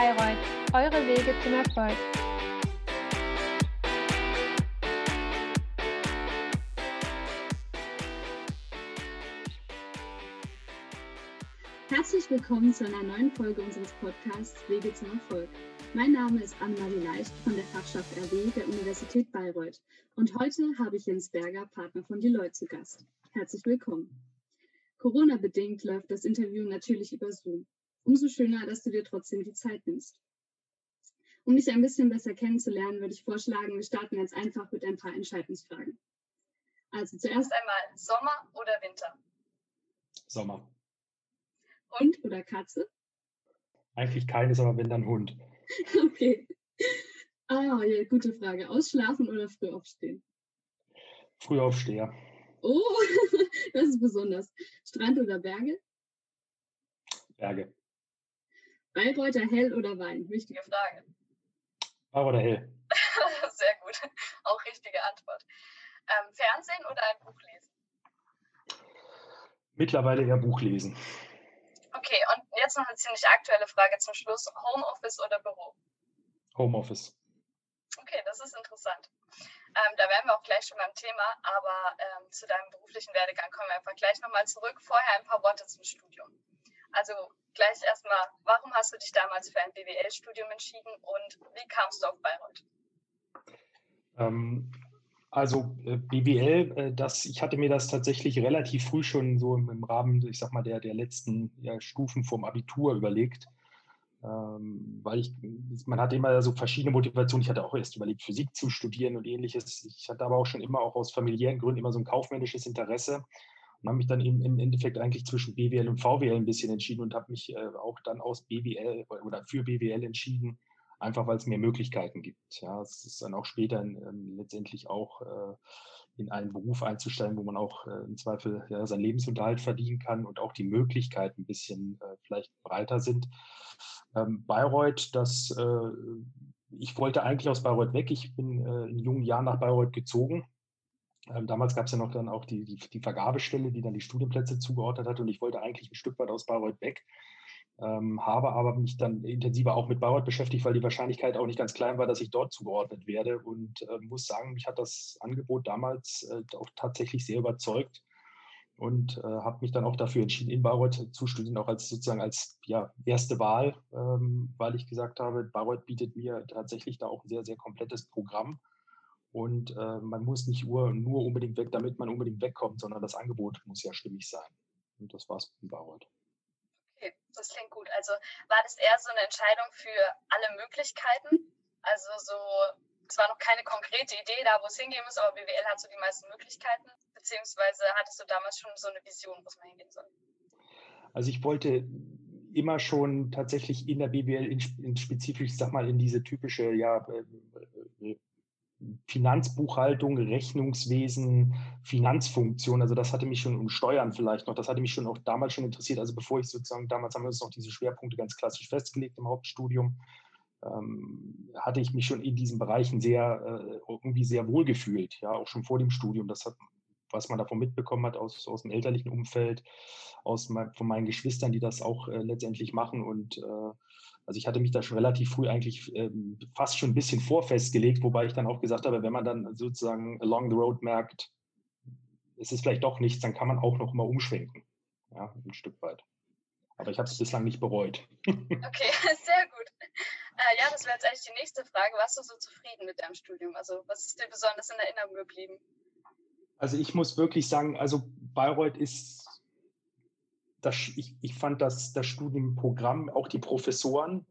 Bayreuth, eure Wege zum Erfolg. Herzlich willkommen zu einer neuen Folge unseres Podcasts Wege zum Erfolg. Mein Name ist Annemarie Leicht von der Fachschaft RW der Universität Bayreuth und heute habe ich Jens Berger, Partner von Deloitte, zu Gast. Herzlich willkommen. Corona-bedingt läuft das Interview natürlich über Zoom. Umso schöner, dass du dir trotzdem die Zeit nimmst. Um dich ein bisschen besser kennenzulernen, würde ich vorschlagen, wir starten jetzt einfach mit ein paar Entscheidungsfragen. Also zuerst einmal Sommer oder Winter? Sommer. Hund oder Katze? Eigentlich keines, aber wenn dann Hund. Okay. Ah, ja, gute Frage. Ausschlafen oder früh aufstehen? Früh aufsteher. Oh, das ist besonders. Strand oder Berge? Berge. Bayreuther Hell oder Wein? Wichtige Frage. Bayreuther Hell. Sehr gut. Auch richtige Antwort. Ähm, Fernsehen oder ein Buch lesen? Mittlerweile eher Buch lesen. Okay, und jetzt noch eine ziemlich aktuelle Frage zum Schluss. Homeoffice oder Büro? Homeoffice. Okay, das ist interessant. Ähm, da wären wir auch gleich schon beim Thema, aber ähm, zu deinem beruflichen Werdegang kommen wir einfach gleich nochmal zurück. Vorher ein paar Worte zum Studium. Also gleich erstmal, warum hast du dich damals für ein BWL-Studium entschieden und wie kamst du auf Bayreuth? Ähm, also äh, BWL, äh, das, ich hatte mir das tatsächlich relativ früh schon so im, Rahmen, ich sag mal, der, der letzten ja, Stufen vom Abitur überlegt. Ähm, weil ich, man hatte immer so verschiedene Motivationen. Ich hatte auch erst überlegt, Physik zu studieren und ähnliches. Ich hatte aber auch schon immer auch aus familiären Gründen immer so ein kaufmännisches Interesse und habe mich dann eben im Endeffekt eigentlich zwischen BWL und VWL ein bisschen entschieden und habe mich äh, auch dann aus BWL oder für BWL entschieden, einfach weil es mehr Möglichkeiten gibt. Ja, es ist dann auch später ähm, letztendlich auch äh, in einen Beruf einzusteigen, wo man auch äh, im Zweifel ja, seinen Lebensunterhalt verdienen kann und auch die Möglichkeiten ein bisschen äh, vielleicht breiter sind. Ähm, Bayreuth, das, äh, ich wollte eigentlich aus Bayreuth weg. Ich bin äh, in jungen Jahren nach Bayreuth gezogen. Ähm, damals gab es ja noch dann auch die, die, die Vergabestelle, die dann die Studienplätze zugeordnet hat und ich wollte eigentlich ein Stück weit aus Bayreuth weg ähm, habe aber mich dann intensiver auch mit Bayreuth beschäftigt, weil die Wahrscheinlichkeit auch nicht ganz klein war, dass ich dort zugeordnet werde. Und äh, muss sagen, mich hat das Angebot damals äh, auch tatsächlich sehr überzeugt und äh, habe mich dann auch dafür entschieden, in Bayreuth zu studieren, auch als sozusagen als ja, erste Wahl, ähm, weil ich gesagt habe, Bayreuth bietet mir tatsächlich da auch ein sehr, sehr komplettes Programm. Und äh, man muss nicht nur, nur unbedingt weg, damit man unbedingt wegkommt, sondern das Angebot muss ja stimmig sein. Und das war es in Bayreuth. Okay, das klingt gut. Also war das eher so eine Entscheidung für alle Möglichkeiten? Also so, es war noch keine konkrete Idee da, wo es hingehen muss, aber BWL hat so die meisten Möglichkeiten. Beziehungsweise hattest du damals schon so eine Vision, wo es mal hingehen soll? Also ich wollte immer schon tatsächlich in der BWL in, in spezifisch, ich sag mal, in diese typische ja, äh, äh, Finanzbuchhaltung, Rechnungswesen, Finanzfunktion. Also das hatte mich schon um Steuern vielleicht noch, das hatte mich schon auch damals schon interessiert. Also bevor ich sozusagen, damals haben wir uns noch diese Schwerpunkte ganz klassisch festgelegt im Hauptstudium, ähm, hatte ich mich schon in diesen Bereichen sehr, äh, irgendwie sehr wohl gefühlt, ja, auch schon vor dem Studium. Das hat, was man davon mitbekommen hat aus, aus dem elterlichen Umfeld, aus mein, von meinen Geschwistern, die das auch äh, letztendlich machen und äh, also ich hatte mich da schon relativ früh eigentlich ähm, fast schon ein bisschen vorfestgelegt, wobei ich dann auch gesagt habe, wenn man dann sozusagen along the road merkt, es ist vielleicht doch nichts, dann kann man auch noch mal umschwenken. Ja, ein Stück weit. Aber ich habe es bislang nicht bereut. Okay, sehr gut. Äh, ja, das wäre jetzt eigentlich die nächste Frage. Warst du so zufrieden mit deinem Studium? Also was ist dir besonders in Erinnerung geblieben? Also ich muss wirklich sagen, also Bayreuth ist das, ich, ich fand das, das Studienprogramm, auch die Professoren,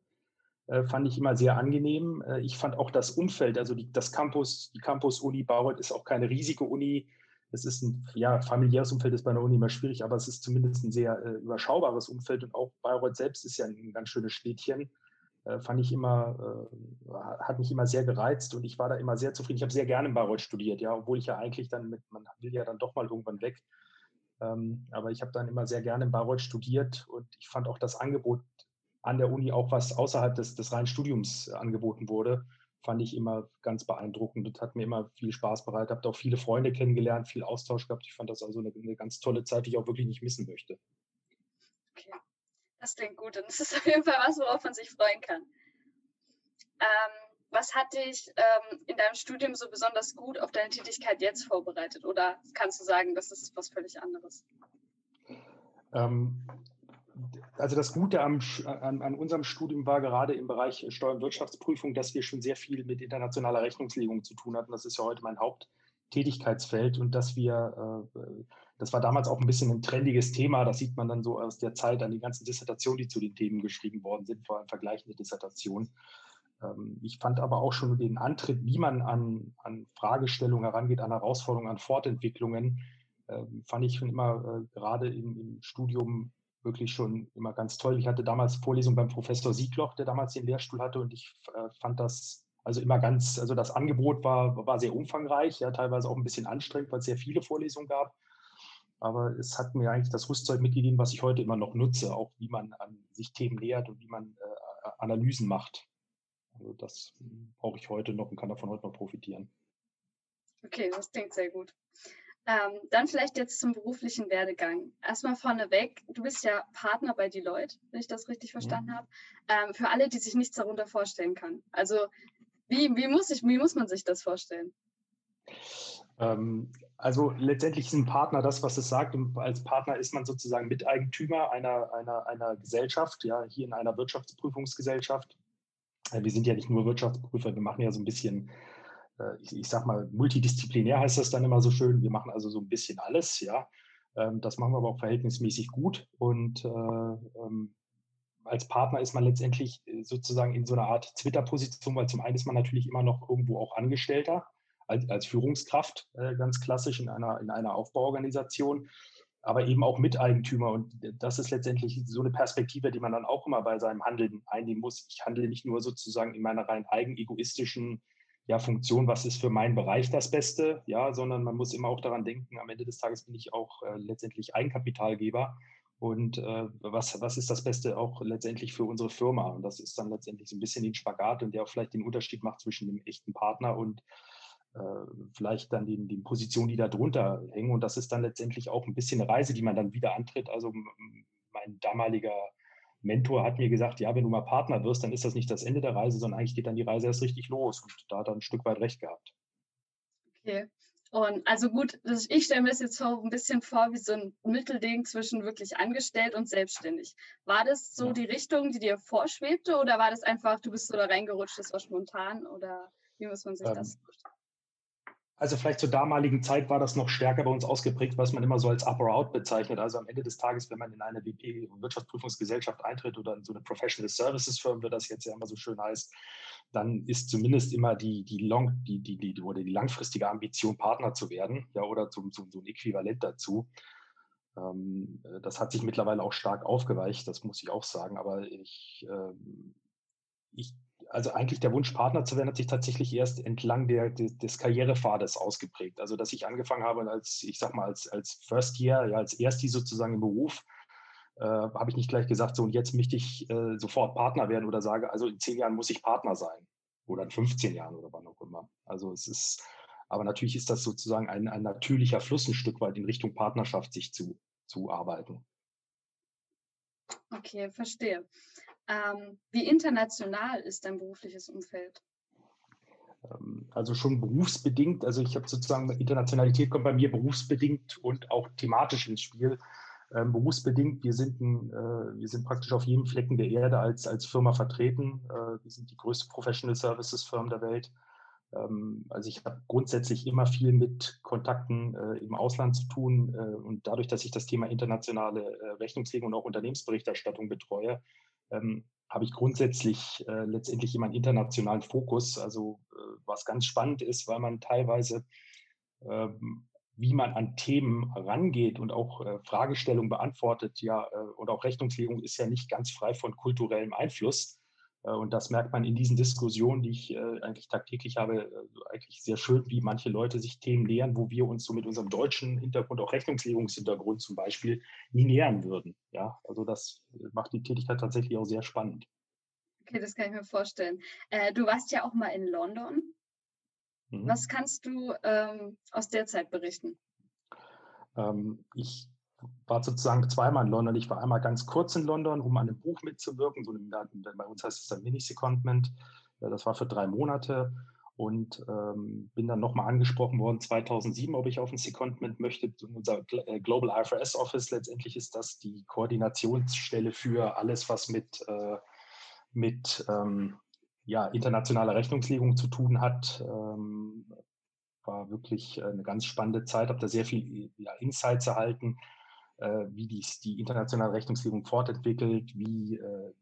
äh, fand ich immer sehr angenehm. Äh, ich fand auch das Umfeld, also die, das Campus, die Campus-Uni Bayreuth ist auch keine riesige Uni. Es ist ein ja, familiäres Umfeld, ist bei einer Uni immer schwierig, aber es ist zumindest ein sehr äh, überschaubares Umfeld und auch Bayreuth selbst ist ja ein ganz schönes Städtchen. Äh, fand ich immer, äh, hat mich immer sehr gereizt und ich war da immer sehr zufrieden. Ich habe sehr gerne in Bayreuth studiert, ja, obwohl ich ja eigentlich dann mit, man will ja dann doch mal irgendwann weg. Ähm, aber ich habe dann immer sehr gerne in Bayreuth studiert und ich fand auch das Angebot an der Uni, auch was außerhalb des, des reinen Studiums angeboten wurde, fand ich immer ganz beeindruckend und hat mir immer viel Spaß bereitet. Habe auch viele Freunde kennengelernt, viel Austausch gehabt. Ich fand das also eine, eine ganz tolle Zeit, die ich auch wirklich nicht missen möchte. Das klingt gut und das ist auf jeden Fall was, worauf man sich freuen kann. Ähm, was hat dich ähm, in deinem Studium so besonders gut auf deine Tätigkeit jetzt vorbereitet? Oder kannst du sagen, das ist was völlig anderes? Ähm, also das Gute am, an, an, unserem Studium war gerade im Bereich Steuer- und Wirtschaftsprüfung, dass wir schon sehr viel mit internationaler Rechnungslegung zu tun hatten. Das ist ja heute mein Haupttätigkeitsfeld und dass wir, äh, das war damals auch ein bisschen ein trendiges Thema. Das sieht man dann so aus der Zeit an die ganzen Dissertationen, die zu den Themen geschrieben worden sind, vor allem vergleichende Dissertationen. Ähm, ich fand aber auch schon den Antritt, wie man an, an Fragestellungen herangeht, an Herausforderungen, an Fortentwicklungen, ähm, fand ich schon immer äh, gerade im, im, Studium wirklich schon immer ganz toll. Ich hatte damals Vorlesungen beim Professor Siegloch, der damals den Lehrstuhl hatte und ich äh, fand das also immer ganz, also das Angebot war, war sehr umfangreich, ja, teilweise auch ein bisschen anstrengend, weil es sehr viele Vorlesungen gab. Aber es hat mir eigentlich das Rüstzeug mitgegeben, was ich heute immer noch nutze, auch wie man an sich Themen nähert und wie man äh, Analysen macht. Also das brauche ich heute noch und kann davon heute noch profitieren. Okay, das klingt sehr gut. Ähm, dann vielleicht jetzt zum beruflichen Werdegang. Erstmal vorneweg, du bist ja Partner bei Deloitte, wenn ich das richtig verstanden mhm. habe. Ähm, für alle, die sich nichts darunter vorstellen können. Also wie, wie, muss ich, wie muss man sich das vorstellen? Ähm, also letztendlich ist ein Partner das, was es sagt. Und als Partner ist man sozusagen Miteigentümer einer, einer, einer Gesellschaft, ja, hier in einer Wirtschaftsprüfungsgesellschaft. Äh, wir sind ja nicht nur Wirtschaftsprüfer, wir machen ja so ein bisschen, äh, ich, ich sag mal, multidisziplinär heißt das dann immer so schön. Wir machen also so ein bisschen alles, ja. Ähm, das machen wir aber auch verhältnismäßig gut. Und äh, ähm, als Partner ist man letztendlich sozusagen in so einer Art Twitter-Position, weil zum einen ist man natürlich immer noch irgendwo auch Angestellter als, als Führungskraft, ganz klassisch in einer, in einer Aufbauorganisation aber eben auch Miteigentümer. Und das ist letztendlich so eine Perspektive, die man dann auch immer bei seinem Handeln einnehmen muss. Ich handle nicht nur sozusagen in meiner rein eigenegoistischen ja, Funktion, was ist für meinen Bereich das Beste, ja, sondern man muss immer auch daran denken, am Ende des Tages bin ich auch äh, letztendlich Eigenkapitalgeber. Und äh, was, was ist das Beste auch letztendlich für unsere Firma? Und das ist dann letztendlich so ein bisschen den Spagat und der auch vielleicht den Unterschied macht zwischen dem echten Partner und äh, vielleicht dann die, die Positionen, die da drunter hängen. Und das ist dann letztendlich auch ein bisschen eine Reise, die man dann wieder antritt. Also mein damaliger Mentor hat mir gesagt, ja, wenn du mal Partner wirst, dann ist das nicht das Ende der Reise, sondern eigentlich geht dann die Reise erst richtig los. Und da hat er ein Stück weit recht gehabt. Okay. Und also gut, ich stelle mir das jetzt so ein bisschen vor wie so ein Mittelding zwischen wirklich angestellt und selbstständig. War das so ja. die Richtung, die dir vorschwebte oder war das einfach, du bist so da reingerutscht, das war spontan oder wie muss man sich ähm, das? Also vielleicht zur damaligen Zeit war das noch stärker bei uns ausgeprägt, was man immer so als Upper Out bezeichnet. Also am Ende des Tages, wenn man in eine WP Wirtschaftsprüfungsgesellschaft eintritt oder in so eine Professional Services Firm, wie das jetzt ja immer so schön heißt, dann ist zumindest immer die, die, long, die, die, die, oder die langfristige Ambition, Partner zu werden, ja, oder zum, zum, so ein Äquivalent dazu. Ähm, das hat sich mittlerweile auch stark aufgeweicht, das muss ich auch sagen. Aber ich, ähm, ich also eigentlich der Wunsch, Partner zu werden, hat sich tatsächlich erst entlang der, des, des Karrierepfades ausgeprägt. Also, dass ich angefangen habe als, ich sag mal, als, als First Year, ja, als Ersti sozusagen im Beruf, äh, habe ich nicht gleich gesagt, so und jetzt möchte ich äh, sofort Partner werden oder sage, also in zehn Jahren muss ich Partner sein oder in 15 Jahren oder wann auch immer. Also es ist, aber natürlich ist das sozusagen ein, ein natürlicher Fluss ein Stück weit in Richtung Partnerschaft sich zu, zu arbeiten. Okay, verstehe. Ähm, wie international ist dein berufliches Umfeld? Ähm, also schon berufsbedingt. Also ich habe sozusagen Internationalität kommt bei mir berufsbedingt und auch thematisch ins Spiel. Ähm, berufsbedingt, wir sind, ein, äh, wir sind praktisch auf jedem Flecken der Erde als, als Firma vertreten. Äh, wir sind die größte Professional Services Firm der Welt. Ähm, also ich habe grundsätzlich immer viel mit Kontakten äh, im Ausland zu tun. Äh, und dadurch, dass ich das Thema internationale äh, Rechnungslegung und auch Unternehmensberichterstattung betreue, ähm, habe ich grundsätzlich äh, letztendlich immer einen internationalen Fokus. Also äh, was ganz spannend ist, weil man teilweise, ähm, wie man an Themen rangeht und auch äh, Fragestellungen beantwortet, ja, äh, und auch Rechnungslegung ist ja nicht ganz frei von kulturellem Einfluss. Äh, und das merkt man in diesen Diskussionen, die ich äh, eigentlich tagtäglich habe, äh, eigentlich sehr schön, wie manche Leute sich Themen nähern, wo wir uns so mit unserem deutschen Hintergrund, auch Rechnungslegungshintergrund zum Beispiel, nie nähern würden. Ja, also das macht die Tätigkeit tatsächlich auch sehr spannend. Okay, das kann ich mir vorstellen. Du warst ja auch mal in London. Mhm. Was kannst du ähm, aus der Zeit berichten? Ähm, ich war sozusagen zweimal in London. Ich war einmal ganz kurz in London, um an einem Buch mitzuwirken. So einem, bei uns heißt es dann Mini-Secondment. Das war für drei Monate und ähm, bin dann nochmal angesprochen worden 2007, ob ich auf ein Secondment möchte. Unser äh, Global IFRS Office letztendlich ist das die Koordinationsstelle für alles, was mit, äh, mit ähm, ja, internationaler Rechnungslegung zu tun hat. Ähm, war wirklich eine ganz spannende Zeit, habe da sehr viel ja, Insights erhalten, wie dies, die internationale Rechnungslegung fortentwickelt, wie äh,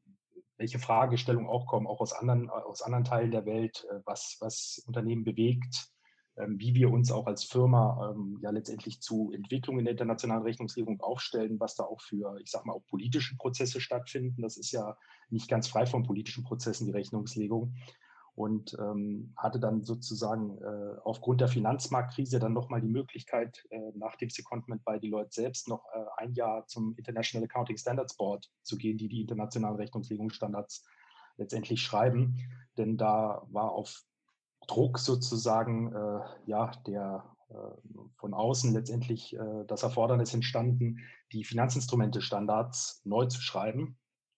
welche Fragestellungen auch kommen, auch aus anderen, aus anderen Teilen der Welt, äh, was, was Unternehmen bewegt, ähm, wie wir uns auch als Firma ähm, ja letztendlich zu Entwicklungen in der internationalen Rechnungslegung aufstellen, was da auch für, ich sag mal, auch politische Prozesse stattfinden. Das ist ja nicht ganz frei von politischen Prozessen, die Rechnungslegung und ähm, hatte dann sozusagen äh, aufgrund der Finanzmarktkrise dann nochmal die Möglichkeit, äh, nach dem Secondment bei Deloitte selbst noch äh, ein Jahr zum International Accounting Standards Board zu gehen, die die internationalen Rechnungslegungsstandards letztendlich schreiben. Denn da war auf Druck sozusagen äh, ja der äh, von außen letztendlich äh, das Erfordernis entstanden, die Finanzinstrumente-Standards neu zu schreiben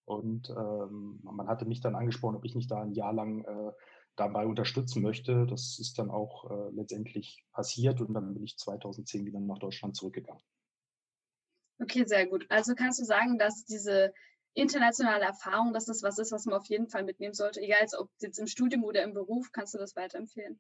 und ähm, man hatte mich dann angesprochen, ob ich nicht da ein Jahr lang äh, dabei unterstützen möchte. Das ist dann auch äh, letztendlich passiert und dann bin ich 2010 wieder nach Deutschland zurückgegangen. Okay, sehr gut. Also kannst du sagen, dass diese internationale Erfahrung, dass das was ist, was man auf jeden Fall mitnehmen sollte, egal ob jetzt im Studium oder im Beruf, kannst du das weiterempfehlen?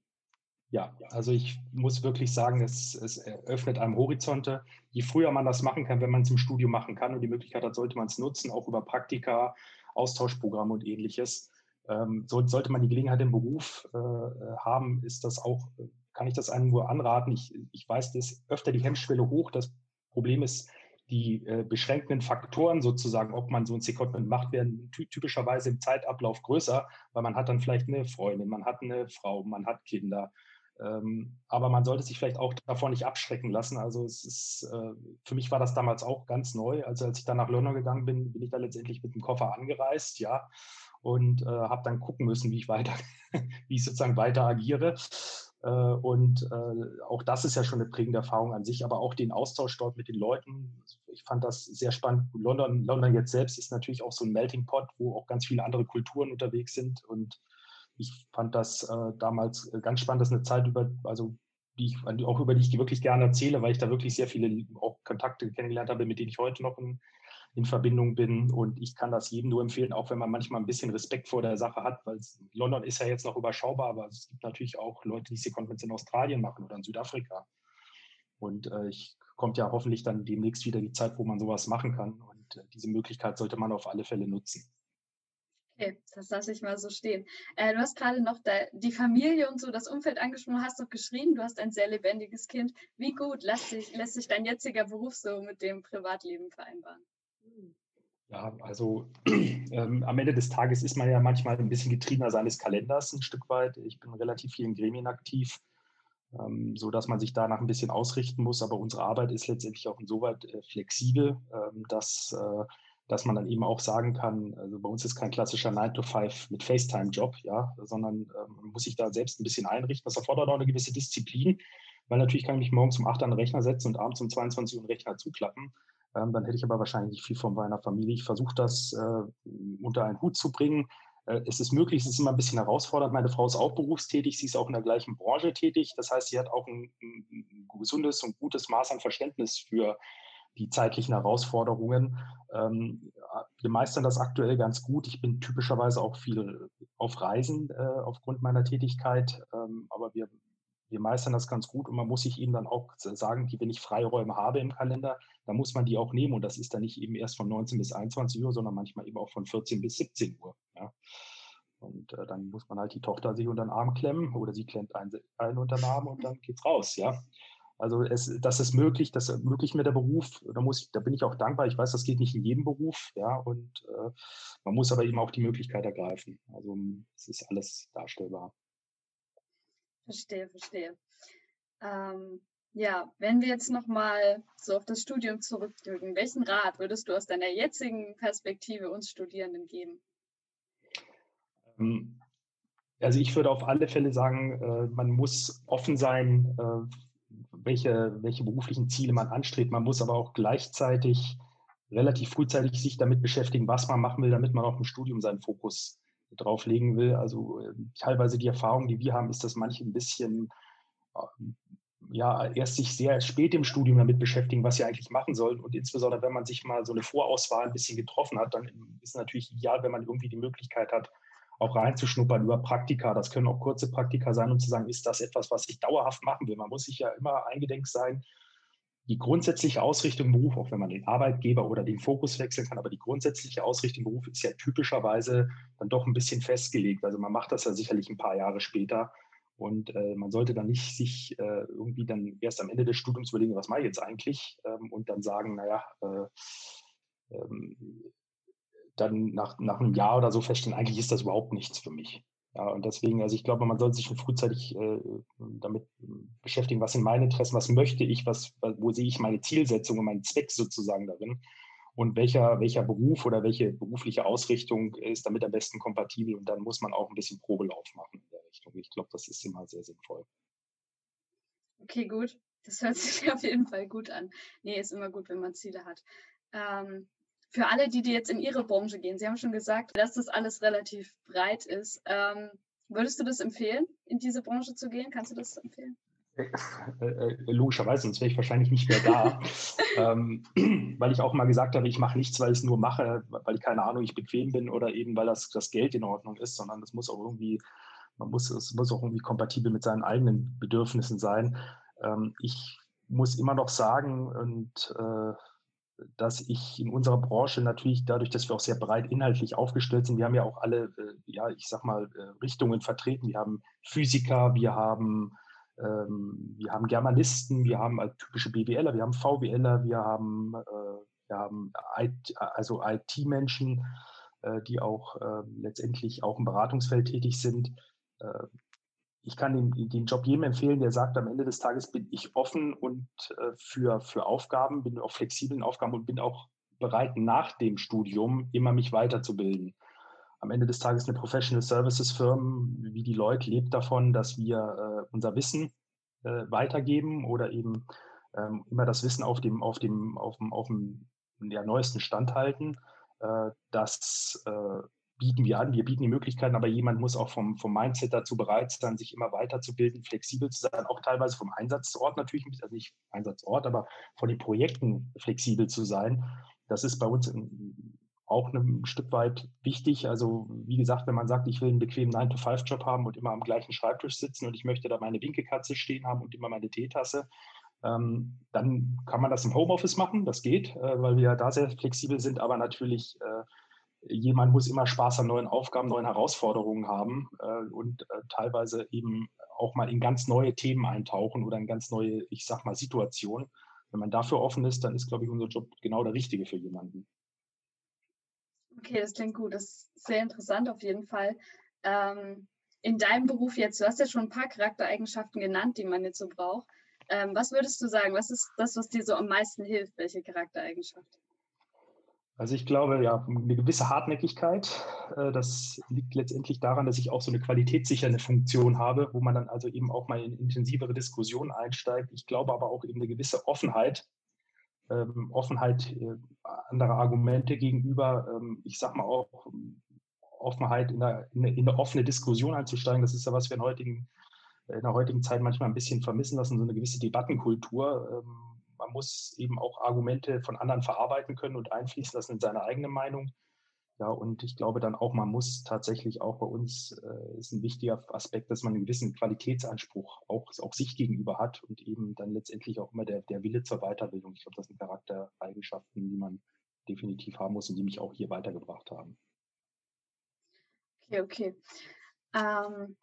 Ja, also ich muss wirklich sagen, es, es eröffnet einem Horizonte. Je früher man das machen kann, wenn man es im Studium machen kann und die Möglichkeit hat, sollte man es nutzen, auch über Praktika, Austauschprogramme und ähnliches. Ähm, so, sollte man die Gelegenheit im Beruf äh, haben, ist das auch, kann ich das einem nur anraten. Ich, ich weiß, dass öfter die Hemmschwelle hoch. Das Problem ist, die äh, beschränkenden Faktoren sozusagen, ob man so ein Secondment macht, werden typischerweise im Zeitablauf größer, weil man hat dann vielleicht eine Freundin, man hat eine Frau, man hat Kinder, aber man sollte sich vielleicht auch davor nicht abschrecken lassen. Also es ist, äh, für mich war das damals auch ganz neu. Also als ich dann nach London gegangen bin, bin ich da letztendlich mit dem Koffer angereist, ja, und äh, habe dann gucken müssen, wie ich weiter, wie ich sozusagen weiter agiere. Äh, und äh, auch das ist ja schon eine prägende Erfahrung an sich, aber auch den Austausch dort mit den Leuten. Ich fand das sehr spannend. London, London jetzt selbst ist natürlich auch so ein Melting Pot, wo auch ganz viele andere Kulturen unterwegs sind und ich fand das äh, damals äh, ganz spannend. Das ist eine Zeit, über, also die ich, auch über die ich wirklich gerne erzähle, weil ich da wirklich sehr viele auch Kontakte kennengelernt habe, mit denen ich heute noch in, in Verbindung bin. Und ich kann das jedem nur empfehlen, auch wenn man manchmal ein bisschen Respekt vor der Sache hat, weil London ist ja jetzt noch überschaubar, aber es gibt natürlich auch Leute, die Secondments in Australien machen oder in Südafrika. Und äh, ich kommt ja hoffentlich dann demnächst wieder die Zeit, wo man sowas machen kann. Und äh, diese Möglichkeit sollte man auf alle Fälle nutzen. Okay, das lasse ich mal so stehen. Äh, du hast gerade noch da, die Familie und so, das Umfeld angesprochen, hast doch geschrieben, du hast ein sehr lebendiges Kind. Wie gut lässt sich, lässt sich dein jetziger Beruf so mit dem Privatleben vereinbaren? Ja, also ähm, am Ende des Tages ist man ja manchmal ein bisschen getriebener seines Kalenders ein Stück weit. Ich bin relativ viel in Gremien aktiv, ähm, so dass man sich danach ein bisschen ausrichten muss. Aber unsere Arbeit ist letztendlich auch insoweit äh, flexibel, ähm, dass äh, dass man dann eben auch sagen kann, also bei uns ist kein klassischer 9-to-5 mit FaceTime-Job, ja, sondern äh, man muss sich da selbst ein bisschen einrichten. Das erfordert auch eine gewisse Disziplin, weil natürlich kann ich mich morgens um 8 an den Rechner setzen und abends um 22 Uhr den Rechner zuklappen. Ähm, dann hätte ich aber wahrscheinlich nicht viel von meiner Familie. Ich versuche das äh, unter einen Hut zu bringen. Äh, es ist möglich, es ist immer ein bisschen herausfordernd. Meine Frau ist auch berufstätig, sie ist auch in der gleichen Branche tätig. Das heißt, sie hat auch ein, ein gesundes und gutes Maß an Verständnis für die zeitlichen Herausforderungen. Ähm, wir meistern das aktuell ganz gut. Ich bin typischerweise auch viel auf Reisen äh, aufgrund meiner Tätigkeit, ähm, aber wir, wir meistern das ganz gut und man muss sich eben dann auch sagen, wenn ich Freiräume habe im Kalender, dann muss man die auch nehmen und das ist dann nicht eben erst von 19 bis 21 Uhr, sondern manchmal eben auch von 14 bis 17 Uhr. Ja. Und äh, dann muss man halt die Tochter sich unter den Arm klemmen oder sie klemmt einen, einen unter den Arm und dann geht's raus, ja. Also es, das ist möglich, das ermöglicht mir der Beruf. Da, muss ich, da bin ich auch dankbar. Ich weiß, das geht nicht in jedem Beruf, ja, und äh, man muss aber eben auch die Möglichkeit ergreifen. Also es ist alles darstellbar. Verstehe, verstehe. Ähm, ja, wenn wir jetzt nochmal so auf das Studium zurückdrücken, welchen Rat würdest du aus deiner jetzigen Perspektive uns Studierenden geben? Ähm, also ich würde auf alle Fälle sagen, äh, man muss offen sein äh, welche, welche beruflichen Ziele man anstrebt. Man muss aber auch gleichzeitig relativ frühzeitig sich damit beschäftigen, was man machen will, damit man auch im Studium seinen Fokus drauflegen will. Also äh, teilweise die Erfahrung, die wir haben, ist, dass manche ein bisschen ähm, ja, erst sich sehr spät im Studium damit beschäftigen, was sie eigentlich machen sollen. Und insbesondere, wenn man sich mal so eine Vorauswahl ein bisschen getroffen hat, dann ist es natürlich ideal, wenn man irgendwie die Möglichkeit hat, auch reinzuschnuppern über Praktika. Das können auch kurze Praktika sein, um zu sagen, ist das etwas, was ich dauerhaft machen will. Man muss sich ja immer eingedenk sein, die grundsätzliche Ausrichtung im Beruf, auch wenn man den Arbeitgeber oder den Fokus wechseln kann, aber die grundsätzliche Ausrichtung im Beruf ist ja typischerweise dann doch ein bisschen festgelegt. Also man macht das ja sicherlich ein paar Jahre später. Und äh, man sollte dann nicht sich äh, irgendwie dann erst am Ende des Studiums überlegen, was mache ich jetzt eigentlich? Ähm, und dann sagen, naja, äh, ähm, dann nach, nach einem Jahr oder so feststellen, eigentlich ist das überhaupt nichts für mich. Ja, und deswegen, also ich glaube, man sollte sich schon frühzeitig äh, damit beschäftigen, was sind meine Interessen, was möchte ich, was, wo sehe ich meine Zielsetzung und meinen Zweck sozusagen darin und welcher, welcher Beruf oder welche berufliche Ausrichtung ist damit am besten kompatibel und dann muss man auch ein bisschen Probelauf machen in der Richtung. Ich glaube, das ist immer sehr sinnvoll. Okay, gut. Das hört sich auf jeden Fall gut an. Nee, ist immer gut, wenn man Ziele hat. Ähm, für alle, die, die jetzt in Ihre Branche gehen, Sie haben schon gesagt, dass das alles relativ breit ist. Ähm, würdest du das empfehlen, in diese Branche zu gehen? Kannst du das empfehlen? Äh, äh, logischerweise, sonst wäre ich wahrscheinlich nicht mehr da. ähm, weil ich auch mal gesagt habe, ich mache nichts, weil ich es nur mache, weil ich keine Ahnung, ich bequem bin oder eben weil das, das Geld in Ordnung ist, sondern das muss auch irgendwie, man muss, es muss auch irgendwie kompatibel mit seinen eigenen Bedürfnissen sein. Ähm, ich muss immer noch sagen, und äh, dass ich in unserer Branche natürlich dadurch, dass wir auch sehr breit inhaltlich aufgestellt sind, wir haben ja auch alle, äh, ja, ich sag mal, äh, Richtungen vertreten. Wir haben Physiker, wir haben, ähm, wir haben Germanisten, wir haben halt typische BWLer, wir haben VWLer, wir haben, äh, wir haben IT, also IT-Menschen, äh, die auch äh, letztendlich auch im Beratungsfeld tätig sind. Ich kann den, den Job jedem empfehlen, der sagt, am Ende des Tages bin ich offen und äh, für, für Aufgaben, bin auch flexiblen Aufgaben und bin auch bereit, nach dem Studium immer mich weiterzubilden. Am Ende des Tages eine Professional Services Firm wie die Leute lebt davon, dass wir äh, unser Wissen äh, weitergeben oder eben ähm, immer das Wissen auf dem, auf dem, auf dem, auf dem ja, neuesten Stand halten. Äh, dass äh, bieten wir an. Wir bieten die Möglichkeiten, aber jemand muss auch vom, vom Mindset dazu bereit sein, sich immer weiterzubilden, flexibel zu sein, auch teilweise vom Einsatzort natürlich, also nicht Einsatzort, aber von den Projekten flexibel zu sein. Das ist bei uns auch ein Stück weit wichtig. Also wie gesagt, wenn man sagt, ich will einen bequemen 9-to-5-Job haben und immer am gleichen Schreibtisch sitzen und ich möchte da meine Winkelkatze stehen haben und immer meine Teetasse, ähm, dann kann man das im Homeoffice machen. Das geht, äh, weil wir da sehr flexibel sind, aber natürlich äh, jemand muss immer Spaß an neuen Aufgaben, neuen Herausforderungen haben äh, und äh, teilweise eben auch mal in ganz neue Themen eintauchen oder in ganz neue, ich sag mal, Situationen. Wenn man dafür offen ist, dann ist, glaube ich, unser Job genau der richtige für jemanden. Okay, das klingt gut. Das ist sehr interessant auf jeden Fall. Ähm, in deinem Beruf jetzt, du hast ja schon ein paar Charaktereigenschaften genannt, die man jetzt so braucht. Ähm, was würdest du sagen? Was ist das, was dir so am meisten hilft? Welche Charaktereigenschaft? Also ich glaube, ja, eine gewisse Hartnäckigkeit, äh, das liegt letztendlich daran, dass ich auch so eine qualitätssichernde Funktion habe, wo man dann also eben auch mal in intensivere Diskussionen einsteigt. Ich glaube aber auch eben eine gewisse Offenheit, ähm, Offenheit äh, anderer Argumente gegenüber, ähm, ich sag mal auch Offenheit in eine, in eine offene Diskussion einzusteigen. Das ist ja, was wir in, heutigen, in der heutigen Zeit manchmal ein bisschen vermissen lassen, so eine gewisse Debattenkultur ähm, man muss eben auch Argumente von anderen verarbeiten können und einfließen lassen in seine eigene Meinung. Ja, und ich glaube dann auch, man muss tatsächlich auch bei uns, äh, ist ein wichtiger Aspekt, dass man einen gewissen Qualitätsanspruch auch, auch sich gegenüber hat und eben dann letztendlich auch immer der, der Wille zur Weiterbildung. Ich glaube, das sind Charaktereigenschaften, die man definitiv haben muss und die mich auch hier weitergebracht haben. Okay, okay. Ähm,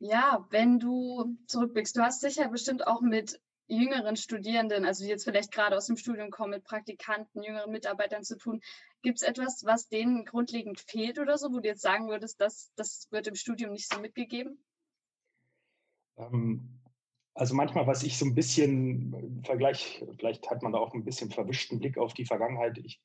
ja, wenn du zurückblickst, du hast sicher bestimmt auch mit jüngeren Studierenden, also die jetzt vielleicht gerade aus dem Studium kommen, mit Praktikanten, jüngeren Mitarbeitern zu tun. Gibt es etwas, was denen grundlegend fehlt oder so, wo du jetzt sagen würdest, dass das wird im Studium nicht so mitgegeben? Ähm, also manchmal, was ich so ein bisschen im Vergleich, vielleicht hat man da auch ein bisschen verwischten Blick auf die Vergangenheit. Ich,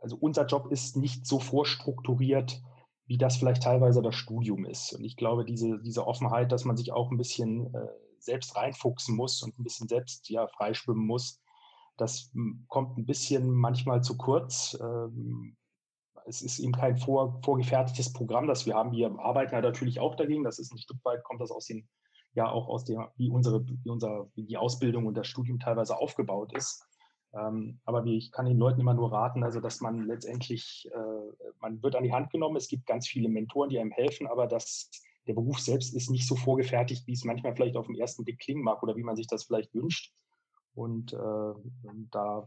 also unser Job ist nicht so vorstrukturiert, wie das vielleicht teilweise das Studium ist. Und ich glaube, diese, diese Offenheit, dass man sich auch ein bisschen äh, selbst reinfuchsen muss und ein bisschen selbst ja freischwimmen muss. Das hm, kommt ein bisschen manchmal zu kurz. Ähm, es ist eben kein vor, vorgefertigtes Programm, das wir haben. Wir arbeiten ja natürlich auch dagegen. Das ist ein Stück weit, kommt das aus den, ja auch aus dem, wie unsere, wie unser, wie die Ausbildung und das Studium teilweise aufgebaut ist. Ähm, aber wie, ich kann den Leuten immer nur raten, also dass man letztendlich, äh, man wird an die Hand genommen, es gibt ganz viele Mentoren, die einem helfen, aber das, der Beruf selbst ist nicht so vorgefertigt, wie es manchmal vielleicht auf den ersten Blick klingen mag oder wie man sich das vielleicht wünscht. Und äh, da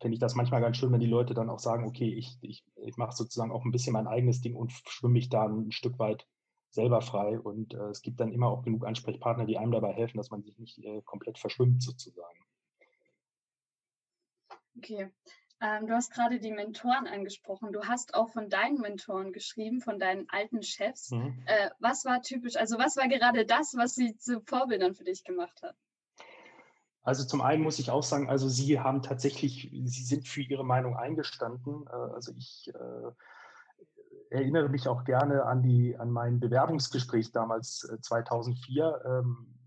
finde ich das manchmal ganz schön, wenn die Leute dann auch sagen, okay, ich, ich, ich mache sozusagen auch ein bisschen mein eigenes Ding und schwimme mich da ein Stück weit selber frei. Und äh, es gibt dann immer auch genug Ansprechpartner, die einem dabei helfen, dass man sich nicht äh, komplett verschwimmt sozusagen. Okay. Ähm, du hast gerade die Mentoren angesprochen. Du hast auch von deinen Mentoren geschrieben, von deinen alten Chefs. Mhm. Äh, was war typisch, also was war gerade das, was sie zu Vorbildern für dich gemacht hat? Also zum einen muss ich auch sagen, also Sie haben tatsächlich, Sie sind für Ihre Meinung eingestanden. Äh, also ich äh, erinnere mich auch gerne an, die, an mein Bewerbungsgespräch damals 2004. Äh, ähm,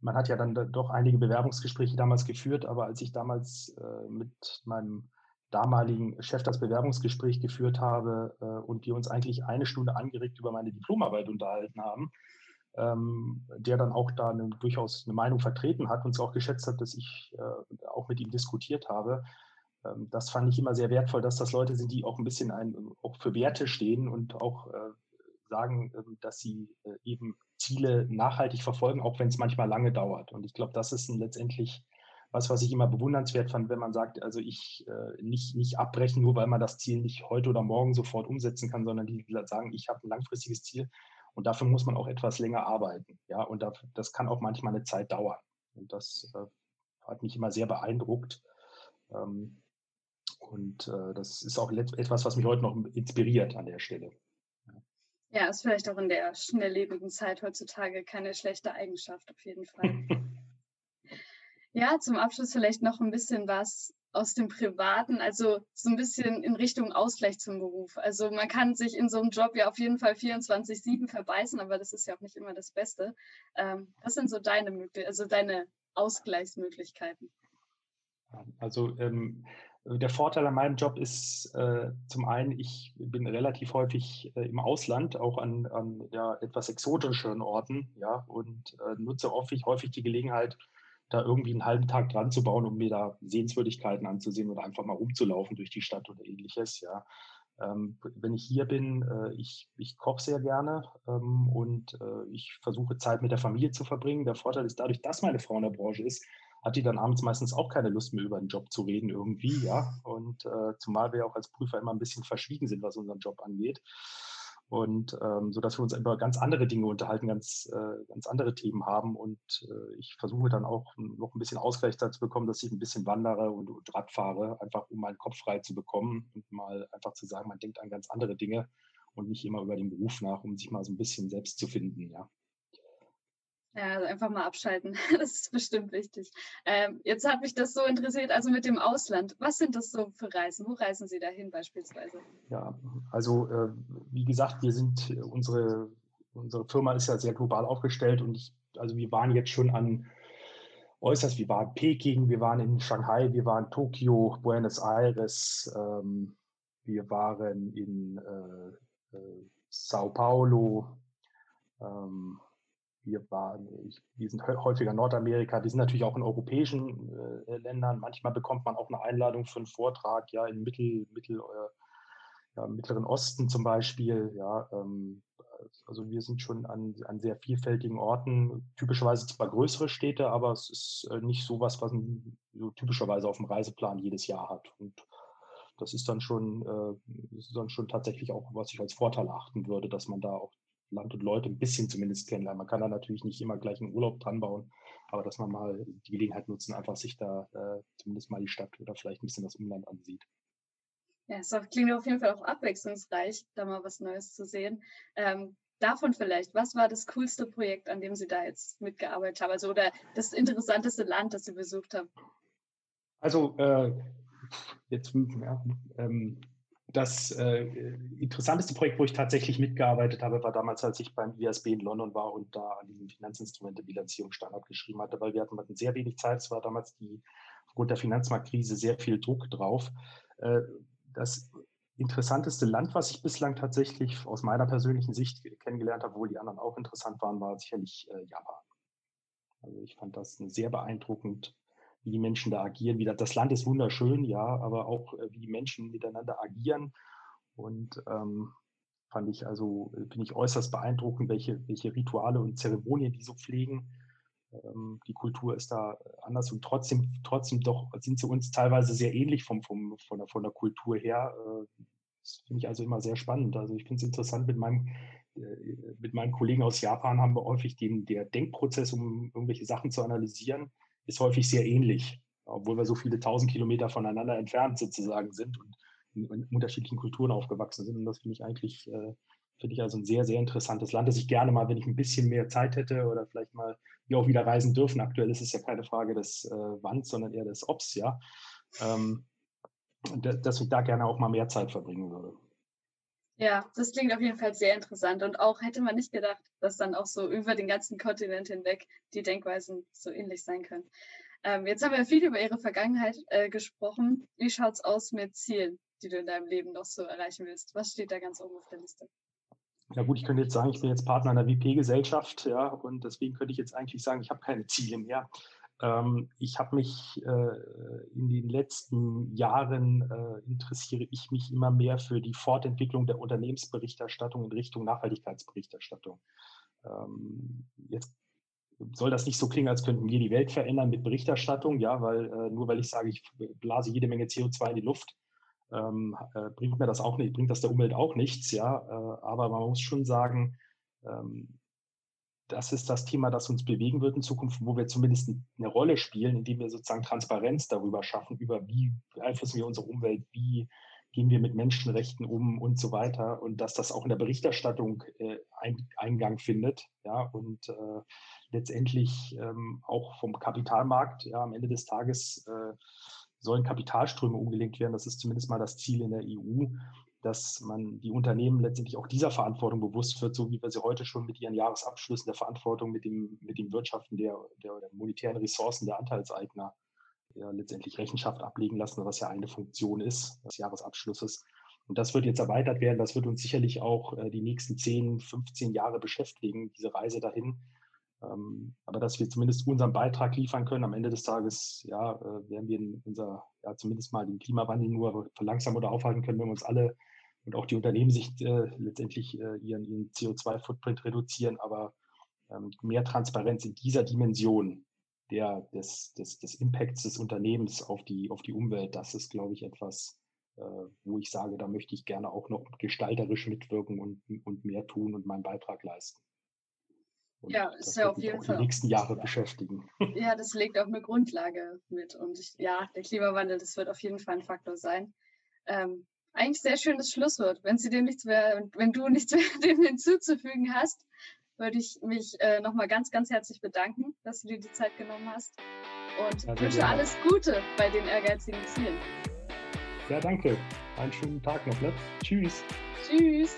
man hat ja dann doch einige Bewerbungsgespräche damals geführt, aber als ich damals mit meinem damaligen Chef das Bewerbungsgespräch geführt habe und wir uns eigentlich eine Stunde angeregt über meine Diplomarbeit unterhalten haben, ähm, der dann auch da eine, durchaus eine Meinung vertreten hat und es auch geschätzt hat, dass ich äh, auch mit ihm diskutiert habe. Ähm, das fand ich immer sehr wertvoll, dass das Leute sind, die auch ein bisschen ein, auch für Werte stehen und auch äh, sagen, äh, dass sie äh, eben Ziele nachhaltig verfolgen, auch wenn es manchmal lange dauert. Und ich glaube, das ist letztendlich was, was ich immer bewundernswert fand, wenn man sagt, also ich äh, nicht, nicht abbrechen, nur weil man das Ziel nicht heute oder morgen sofort umsetzen kann, sondern die sagen, ich habe ein langfristiges Ziel und dafür muss man auch etwas länger arbeiten. Ja, und das kann auch manchmal eine Zeit dauern. Und das äh, hat mich immer sehr beeindruckt. Ähm, und äh, das ist auch etwas, was mich heute noch inspiriert an der Stelle. Ja, ist vielleicht auch in der schnelllebigen Zeit heutzutage keine schlechte Eigenschaft, auf jeden Fall. ja, zum Abschluss vielleicht noch ein bisschen was aus dem Privaten, also so ein bisschen in Richtung Ausgleich zum Beruf. Also man kann sich in so einem Job ja auf jeden Fall 24-7 verbeißen, aber das ist ja auch nicht immer das Beste. Ähm, was sind so deine Möglichkeiten, also deine Ausgleichsmöglichkeiten? Also ähm, der Vorteil an meinem Job ist äh, zum einen, ich bin relativ häufig äh, im Ausland, auch an, an ja, etwas exotischeren Orten, ja, und äh, nutze häufig, häufig die Gelegenheit, da irgendwie einen halben Tag dran zu bauen, um mir da Sehenswürdigkeiten anzusehen oder einfach mal rumzulaufen durch die Stadt oder ähnliches. Ja. Ähm, wenn ich hier bin, äh, ich, ich koche sehr gerne ähm, und äh, ich versuche Zeit mit der Familie zu verbringen. Der Vorteil ist dadurch, dass meine Frau in der Branche ist, hat die dann abends meistens auch keine Lust mehr über den Job zu reden irgendwie, ja. Und äh, zumal wir auch als Prüfer immer ein bisschen verschwiegen sind, was unseren Job angeht. Und ähm, so dass wir uns über ganz andere Dinge unterhalten, ganz, äh, ganz andere Themen haben. Und äh, ich versuche dann auch noch ein bisschen Ausgleich dazu bekommen, dass ich ein bisschen wandere und, und Rad fahre, einfach um meinen Kopf frei zu bekommen und mal einfach zu sagen, man denkt an ganz andere Dinge und nicht immer über den Beruf nach, um sich mal so ein bisschen selbst zu finden, ja. Ja, also einfach mal abschalten. Das ist bestimmt wichtig. Ähm, jetzt hat mich das so interessiert, also mit dem Ausland. Was sind das so für Reisen? Wo reisen Sie dahin beispielsweise? Ja, also äh, wie gesagt, wir sind unsere unsere Firma ist ja sehr global aufgestellt und ich, also wir waren jetzt schon an äußerst, wir waren Peking, wir waren in Shanghai, wir waren Tokio, Buenos Aires, ähm, wir waren in äh, äh, Sao Paulo. Ähm, wir waren, ich, wir sind häufiger in Nordamerika, wir sind natürlich auch in europäischen äh, Ländern. Manchmal bekommt man auch eine Einladung für einen Vortrag, ja, im Mittel, Mittel, äh, ja, Mittleren Osten zum Beispiel, ja. Ähm, also wir sind schon an, an sehr vielfältigen Orten, typischerweise zwar größere Städte, aber es ist äh, nicht so was, was man so typischerweise auf dem Reiseplan jedes Jahr hat. Und das ist dann schon, äh, ist dann schon tatsächlich auch, was ich als Vorteil achten würde, dass man da auch Land und Leute ein bisschen zumindest kennenlernen. Man kann da natürlich nicht immer gleich einen Urlaub dran bauen, aber dass man mal die Gelegenheit nutzen, einfach sich da äh, zumindest mal die Stadt oder vielleicht ein bisschen das Umland ansieht. Ja, es klingt auf jeden Fall auch abwechslungsreich, da mal was Neues zu sehen. Ähm, davon vielleicht, was war das coolste Projekt, an dem Sie da jetzt mitgearbeitet haben? Also oder das interessanteste Land, das Sie besucht haben? Also äh, jetzt ja, ähm, das äh, interessanteste Projekt, wo ich tatsächlich mitgearbeitet habe, war damals, als ich beim ISB in London war und da an diesem Finanzinstrumente-Bilanzierungsstandard geschrieben hatte, weil wir hatten, hatten sehr wenig Zeit. Es war damals die, aufgrund der Finanzmarktkrise sehr viel Druck drauf. Äh, das interessanteste Land, was ich bislang tatsächlich aus meiner persönlichen Sicht kennengelernt habe, obwohl die anderen auch interessant waren, war sicherlich äh, Japan. Also ich fand das sehr beeindruckend, wie die Menschen da agieren. Wie das, Land ist wunderschön, ja, aber auch äh, wie die Menschen miteinander agieren. Und ähm, fand ich also, bin ich äußerst beeindruckend, welche, welche Rituale und Zeremonien die so pflegen. Ähm, die Kultur ist da anders und trotzdem, trotzdem doch sind sie uns teilweise sehr ähnlich vom, vom, von, der, von der Kultur her. Äh, das finde ich also immer sehr spannend. Also ich finde es interessant, mit meinem, äh, mit meinem Kollegen aus Japan haben wir häufig den, der Denkprozess, um irgendwelche Sachen zu analysieren, ist häufig sehr ähnlich, obwohl wir so viele tausend Kilometer voneinander entfernt sozusagen sind und in, in unterschiedlichen Kulturen aufgewachsen sind. Und das finde ich eigentlich, äh, finde ich also ein sehr, sehr interessantes Land, das ich gerne mal, wenn ich ein bisschen mehr Zeit hätte oder vielleicht mal wir auch wieder reisen dürfen. Aktuell ist es ja keine Frage des äh, Wanns, sondern eher des Obs, ja. Ähm, dass ich da gerne auch mal mehr Zeit verbringen würde. Ja, das klingt auf jeden Fall sehr interessant und auch hätte man nicht gedacht, dass dann auch so über den ganzen Kontinent hinweg die Denkweisen so ähnlich sein können. Ähm, jetzt haben wir viel über Ihre Vergangenheit äh, gesprochen. Wie schaut es aus mit Zielen, die du in deinem Leben noch so erreichen willst? Was steht da ganz oben auf der Liste? Ja gut, ich könnte jetzt sagen, ich bin jetzt Partner einer WP-Gesellschaft, ja, und deswegen könnte ich jetzt eigentlich sagen, ich habe keine Ziele mehr. Ähm, ich habe mich äh, in den letzten Jahren äh, interessiere ich mich immer mehr für die Fortentwicklung der Unternehmensberichterstattung in Richtung Nachhaltigkeitsberichterstattung. Ähm, jetzt soll das nicht so klingen, als könnten wir die Welt verändern mit Berichterstattung, ja, weil äh, nur weil ich sage, ich blase jede Menge CO2 in die Luft, ähm, äh, bringt mir das auch nicht, bringt das der Umwelt auch nichts, ja. Äh, aber man muss schon sagen, ähm, das ist das Thema, das uns bewegen wird in Zukunft, wo wir zumindest eine Rolle spielen, indem wir sozusagen Transparenz darüber schaffen, über wie beeinflussen wir unsere Umwelt, wie gehen wir mit Menschenrechten um und so weiter. Und dass das auch in der Berichterstattung äh, Eingang findet, ja, und äh, letztendlich ähm, auch vom Kapitalmarkt, ja, am Ende des Tages äh, sollen Kapitalströme umgelenkt werden. Das ist zumindest mal das Ziel in der EU dass man die Unternehmen letztendlich auch dieser Verantwortung bewusst wird, so wie wir sie heute schon mit ihren Jahresabschlüssen der Verantwortung mit dem, mit dem Wirtschaften der, der, der monetären Ressourcen der Anteilseigner ja, letztendlich Rechenschaft ablegen lassen, was ja eine Funktion ist des Jahresabschlusses. Und das wird jetzt erweitert werden. Das wird uns sicherlich auch äh, die nächsten 10, 15 Jahre beschäftigen, diese Reise dahin. Ähm, aber dass wir zumindest unseren Beitrag liefern können. Am Ende des Tages, ja, äh, werden wir unser, ja, zumindest mal den Klimawandel nur verlangsamen oder aufhalten können, wenn wir uns alle und auch die Unternehmen sich äh, letztendlich äh, ihren, ihren CO2-Footprint reduzieren. Aber ähm, mehr Transparenz in dieser Dimension der, des, des, des Impacts des Unternehmens auf die, auf die Umwelt, das ist, glaube ich, etwas, äh, wo ich sage, da möchte ich gerne auch noch gestalterisch mitwirken und, und mehr tun und meinen Beitrag leisten. Und ja, ist ja auf jeden Fall. Die nächsten Jahre beschäftigen. Ja, das legt auch eine Grundlage mit. Und ich, ja, der Klimawandel, das wird auf jeden Fall ein Faktor sein. Ähm, eigentlich sehr schönes Schlusswort. Wenn, Sie dem nichts mehr, wenn du nichts mehr dem hinzuzufügen hast, würde ich mich äh, nochmal ganz, ganz herzlich bedanken, dass du dir die Zeit genommen hast. Und ja, wünsche gerne. alles Gute bei den ehrgeizigen Zielen. Ja, danke. Einen schönen Tag noch. Ne? Tschüss. Tschüss.